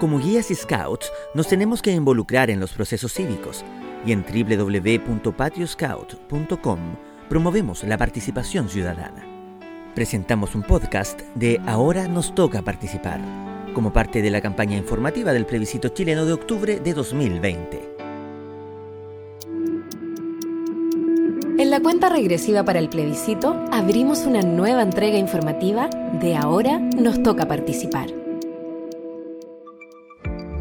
Como guías y scouts, nos tenemos que involucrar en los procesos cívicos y en www.patioscout.com promovemos la participación ciudadana. Presentamos un podcast de Ahora nos toca participar, como parte de la campaña informativa del plebiscito chileno de octubre de 2020. En la cuenta regresiva para el plebiscito abrimos una nueva entrega informativa de Ahora nos toca participar.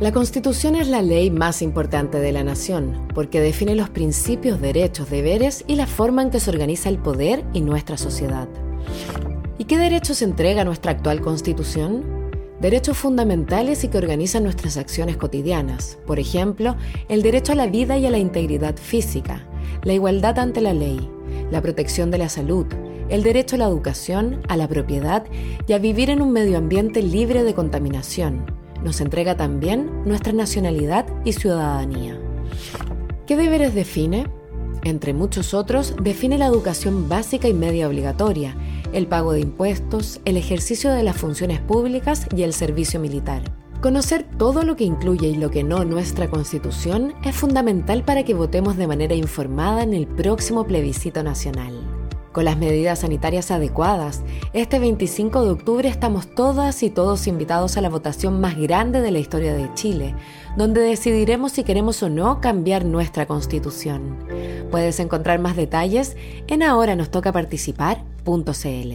La Constitución es la ley más importante de la nación porque define los principios, derechos, deberes y la forma en que se organiza el poder y nuestra sociedad. ¿Y qué derechos entrega nuestra actual Constitución? Derechos fundamentales y que organizan nuestras acciones cotidianas. Por ejemplo, el derecho a la vida y a la integridad física, la igualdad ante la ley, la protección de la salud, el derecho a la educación, a la propiedad y a vivir en un medio ambiente libre de contaminación nos entrega también nuestra nacionalidad y ciudadanía. ¿Qué deberes define? Entre muchos otros, define la educación básica y media obligatoria, el pago de impuestos, el ejercicio de las funciones públicas y el servicio militar. Conocer todo lo que incluye y lo que no nuestra Constitución es fundamental para que votemos de manera informada en el próximo plebiscito nacional. Con las medidas sanitarias adecuadas, este 25 de octubre estamos todas y todos invitados a la votación más grande de la historia de Chile, donde decidiremos si queremos o no cambiar nuestra constitución. Puedes encontrar más detalles en ahora nos toca participar.cl.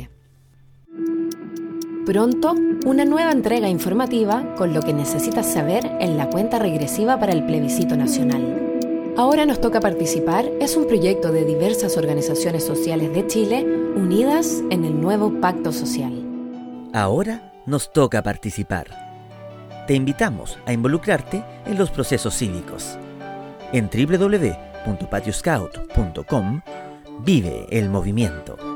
Pronto, una nueva entrega informativa con lo que necesitas saber en la cuenta regresiva para el plebiscito nacional. Ahora nos toca participar es un proyecto de diversas organizaciones sociales de Chile unidas en el nuevo Pacto Social. Ahora nos toca participar. Te invitamos a involucrarte en los procesos cívicos. En www.patioscout.com vive el movimiento.